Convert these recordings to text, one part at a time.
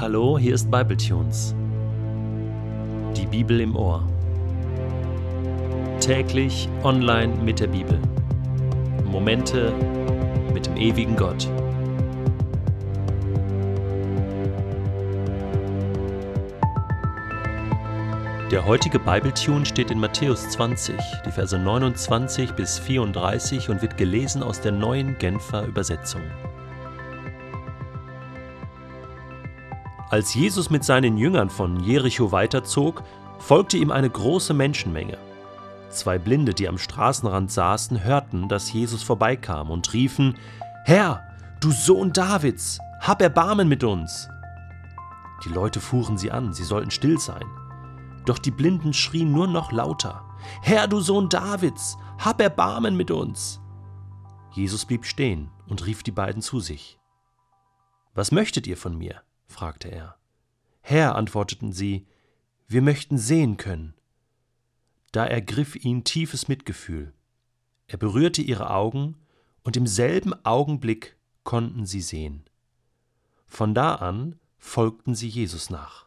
Hallo, hier ist Bibletunes. Die Bibel im Ohr. Täglich online mit der Bibel. Momente mit dem ewigen Gott. Der heutige Bibletune steht in Matthäus 20, die Verse 29 bis 34 und wird gelesen aus der neuen Genfer Übersetzung. Als Jesus mit seinen Jüngern von Jericho weiterzog, folgte ihm eine große Menschenmenge. Zwei Blinde, die am Straßenrand saßen, hörten, dass Jesus vorbeikam und riefen, Herr, du Sohn Davids, hab Erbarmen mit uns. Die Leute fuhren sie an, sie sollten still sein. Doch die Blinden schrien nur noch lauter, Herr, du Sohn Davids, hab Erbarmen mit uns. Jesus blieb stehen und rief die beiden zu sich. Was möchtet ihr von mir? Fragte er. Herr, antworteten sie, wir möchten sehen können. Da ergriff ihn tiefes Mitgefühl. Er berührte ihre Augen, und im selben Augenblick konnten sie sehen. Von da an folgten sie Jesus nach.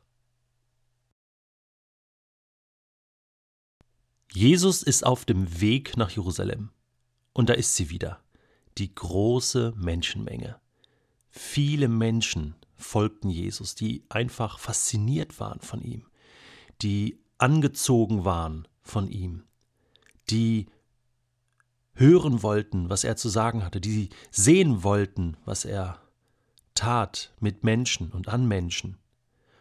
Jesus ist auf dem Weg nach Jerusalem. Und da ist sie wieder, die große Menschenmenge. Viele Menschen folgten Jesus, die einfach fasziniert waren von ihm, die angezogen waren von ihm, die hören wollten, was er zu sagen hatte, die sehen wollten, was er tat mit Menschen und an Menschen.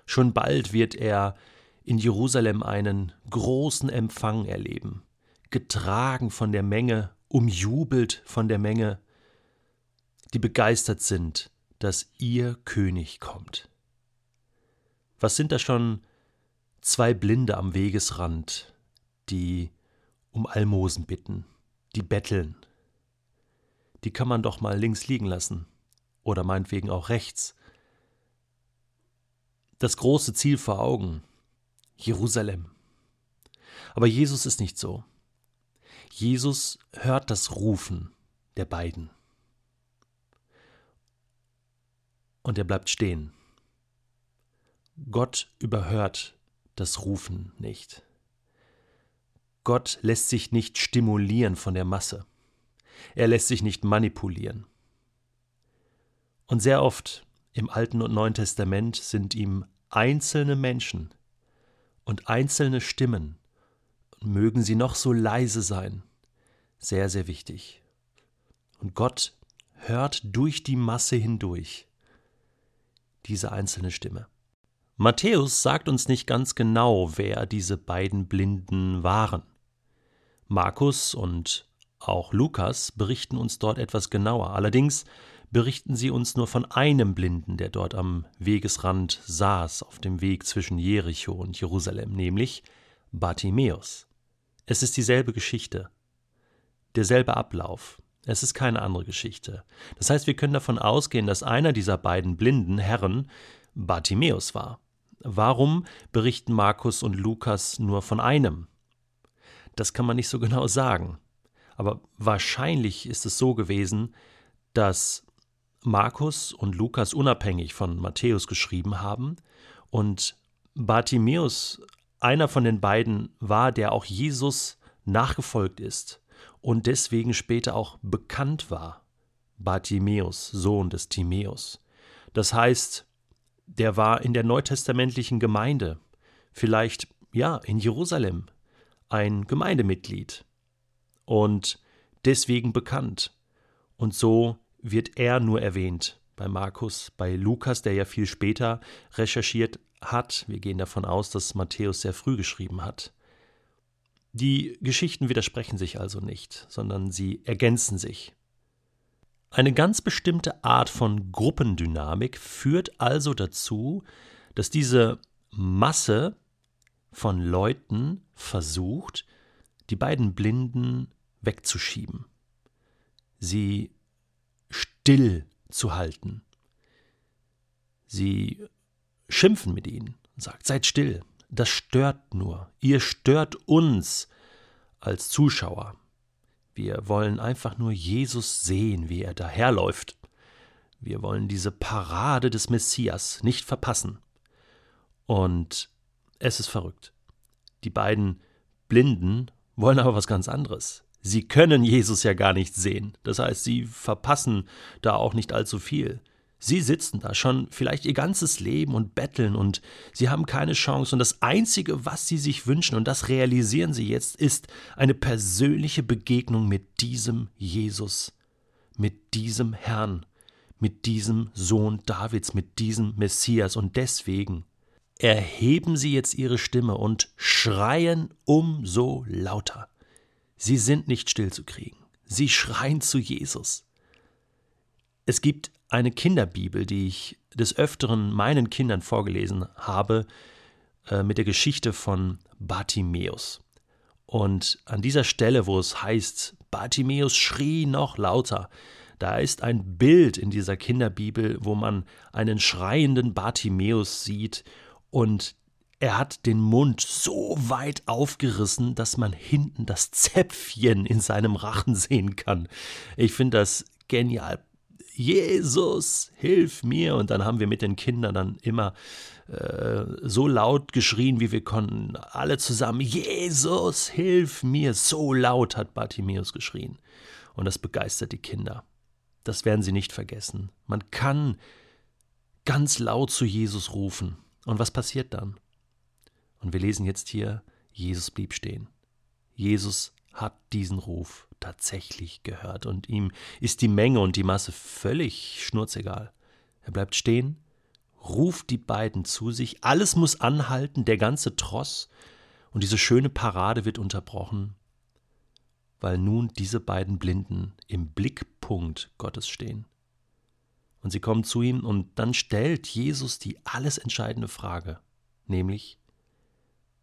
Schon bald wird er in Jerusalem einen großen Empfang erleben, getragen von der Menge, umjubelt von der Menge, die begeistert sind dass ihr König kommt. Was sind da schon zwei Blinde am Wegesrand, die um Almosen bitten, die betteln? Die kann man doch mal links liegen lassen oder meinetwegen auch rechts. Das große Ziel vor Augen, Jerusalem. Aber Jesus ist nicht so. Jesus hört das Rufen der beiden. Und er bleibt stehen. Gott überhört das Rufen nicht. Gott lässt sich nicht stimulieren von der Masse. Er lässt sich nicht manipulieren. Und sehr oft im Alten und Neuen Testament sind ihm einzelne Menschen und einzelne Stimmen, mögen sie noch so leise sein, sehr, sehr wichtig. Und Gott hört durch die Masse hindurch diese einzelne Stimme. Matthäus sagt uns nicht ganz genau, wer diese beiden Blinden waren. Markus und auch Lukas berichten uns dort etwas genauer. Allerdings berichten sie uns nur von einem Blinden, der dort am Wegesrand saß, auf dem Weg zwischen Jericho und Jerusalem, nämlich Bartimäus. Es ist dieselbe Geschichte, derselbe Ablauf. Es ist keine andere Geschichte. Das heißt, wir können davon ausgehen, dass einer dieser beiden blinden Herren Bartimäus war. Warum berichten Markus und Lukas nur von einem? Das kann man nicht so genau sagen. Aber wahrscheinlich ist es so gewesen, dass Markus und Lukas unabhängig von Matthäus geschrieben haben und Bartimäus einer von den beiden war, der auch Jesus nachgefolgt ist und deswegen später auch bekannt war. Bartimäus, Sohn des Timäus. Das heißt, der war in der neutestamentlichen Gemeinde, vielleicht ja in Jerusalem, ein Gemeindemitglied und deswegen bekannt. Und so wird er nur erwähnt bei Markus, bei Lukas, der ja viel später recherchiert hat. Wir gehen davon aus, dass Matthäus sehr früh geschrieben hat. Die Geschichten widersprechen sich also nicht, sondern sie ergänzen sich. Eine ganz bestimmte Art von Gruppendynamik führt also dazu, dass diese Masse von Leuten versucht, die beiden Blinden wegzuschieben, sie still zu halten. Sie schimpfen mit ihnen und sagt, seid still, das stört nur. Ihr stört uns als Zuschauer. Wir wollen einfach nur Jesus sehen, wie er daherläuft, Wir wollen diese Parade des Messias nicht verpassen. Und es ist verrückt. Die beiden Blinden wollen aber was ganz anderes. Sie können Jesus ja gar nicht sehen. Das heißt, sie verpassen da auch nicht allzu viel. Sie sitzen da schon vielleicht ihr ganzes Leben und betteln und sie haben keine Chance. Und das Einzige, was sie sich wünschen, und das realisieren sie jetzt, ist eine persönliche Begegnung mit diesem Jesus, mit diesem Herrn, mit diesem Sohn Davids, mit diesem Messias. Und deswegen erheben sie jetzt ihre Stimme und schreien umso lauter. Sie sind nicht stillzukriegen. Sie schreien zu Jesus. Es gibt eine Kinderbibel, die ich des Öfteren meinen Kindern vorgelesen habe, äh, mit der Geschichte von Bartimäus. Und an dieser Stelle, wo es heißt, Bartimäus schrie noch lauter, da ist ein Bild in dieser Kinderbibel, wo man einen schreienden Bartimäus sieht und er hat den Mund so weit aufgerissen, dass man hinten das Zäpfchen in seinem Rachen sehen kann. Ich finde das genial. Jesus, hilf mir. Und dann haben wir mit den Kindern dann immer äh, so laut geschrien, wie wir konnten. Alle zusammen, Jesus, hilf mir. So laut hat Bartimäus geschrien. Und das begeistert die Kinder. Das werden sie nicht vergessen. Man kann ganz laut zu Jesus rufen. Und was passiert dann? Und wir lesen jetzt hier, Jesus blieb stehen. Jesus hat diesen Ruf tatsächlich gehört und ihm ist die Menge und die Masse völlig schnurzegal. Er bleibt stehen, ruft die beiden zu sich, alles muss anhalten, der ganze Tross, und diese schöne Parade wird unterbrochen, weil nun diese beiden Blinden im Blickpunkt Gottes stehen. Und sie kommen zu ihm und dann stellt Jesus die alles entscheidende Frage, nämlich,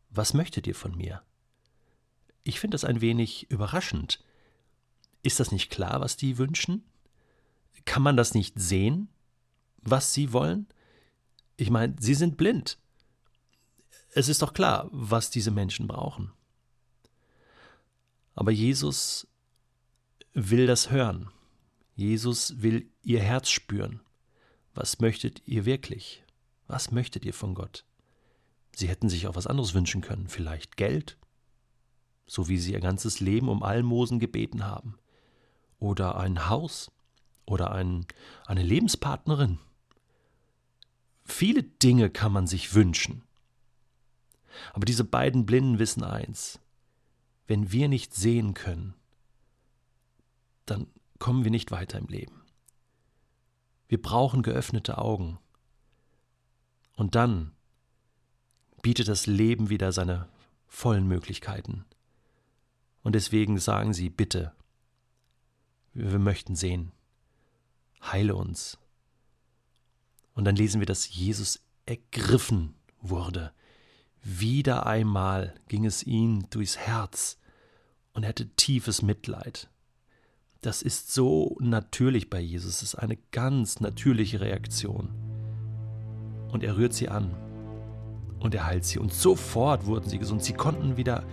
was möchtet ihr von mir? Ich finde das ein wenig überraschend. Ist das nicht klar, was die wünschen? Kann man das nicht sehen, was sie wollen? Ich meine, sie sind blind. Es ist doch klar, was diese Menschen brauchen. Aber Jesus will das hören. Jesus will ihr Herz spüren. Was möchtet ihr wirklich? Was möchtet ihr von Gott? Sie hätten sich auch was anderes wünschen können, vielleicht Geld, so wie sie ihr ganzes Leben um Almosen gebeten haben, oder ein Haus oder ein, eine Lebenspartnerin. Viele Dinge kann man sich wünschen. Aber diese beiden Blinden wissen eins, wenn wir nicht sehen können, dann kommen wir nicht weiter im Leben. Wir brauchen geöffnete Augen. Und dann bietet das Leben wieder seine vollen Möglichkeiten. Und deswegen sagen sie, bitte, wir möchten sehen, heile uns. Und dann lesen wir, dass Jesus ergriffen wurde. Wieder einmal ging es ihm durchs Herz und er hatte tiefes Mitleid. Das ist so natürlich bei Jesus, es ist eine ganz natürliche Reaktion. Und er rührt sie an und er heilt sie. Und sofort wurden sie gesund. Sie konnten wieder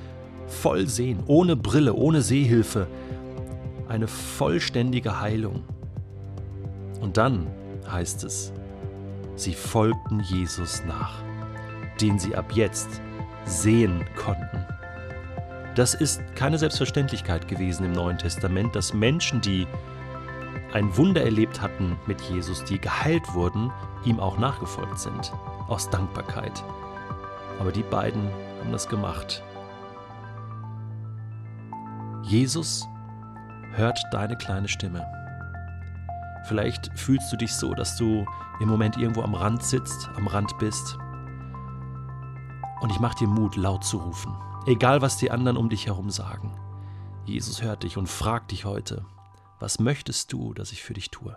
voll sehen, ohne Brille, ohne Sehhilfe. Eine vollständige Heilung. Und dann heißt es, sie folgten Jesus nach, den sie ab jetzt sehen konnten. Das ist keine Selbstverständlichkeit gewesen im Neuen Testament, dass Menschen, die ein Wunder erlebt hatten mit Jesus, die geheilt wurden, ihm auch nachgefolgt sind, aus Dankbarkeit. Aber die beiden haben das gemacht. Jesus hört deine kleine Stimme. Vielleicht fühlst du dich so, dass du im Moment irgendwo am Rand sitzt, am Rand bist. Und ich mache dir Mut, laut zu rufen. Egal, was die anderen um dich herum sagen. Jesus hört dich und fragt dich heute, was möchtest du, dass ich für dich tue?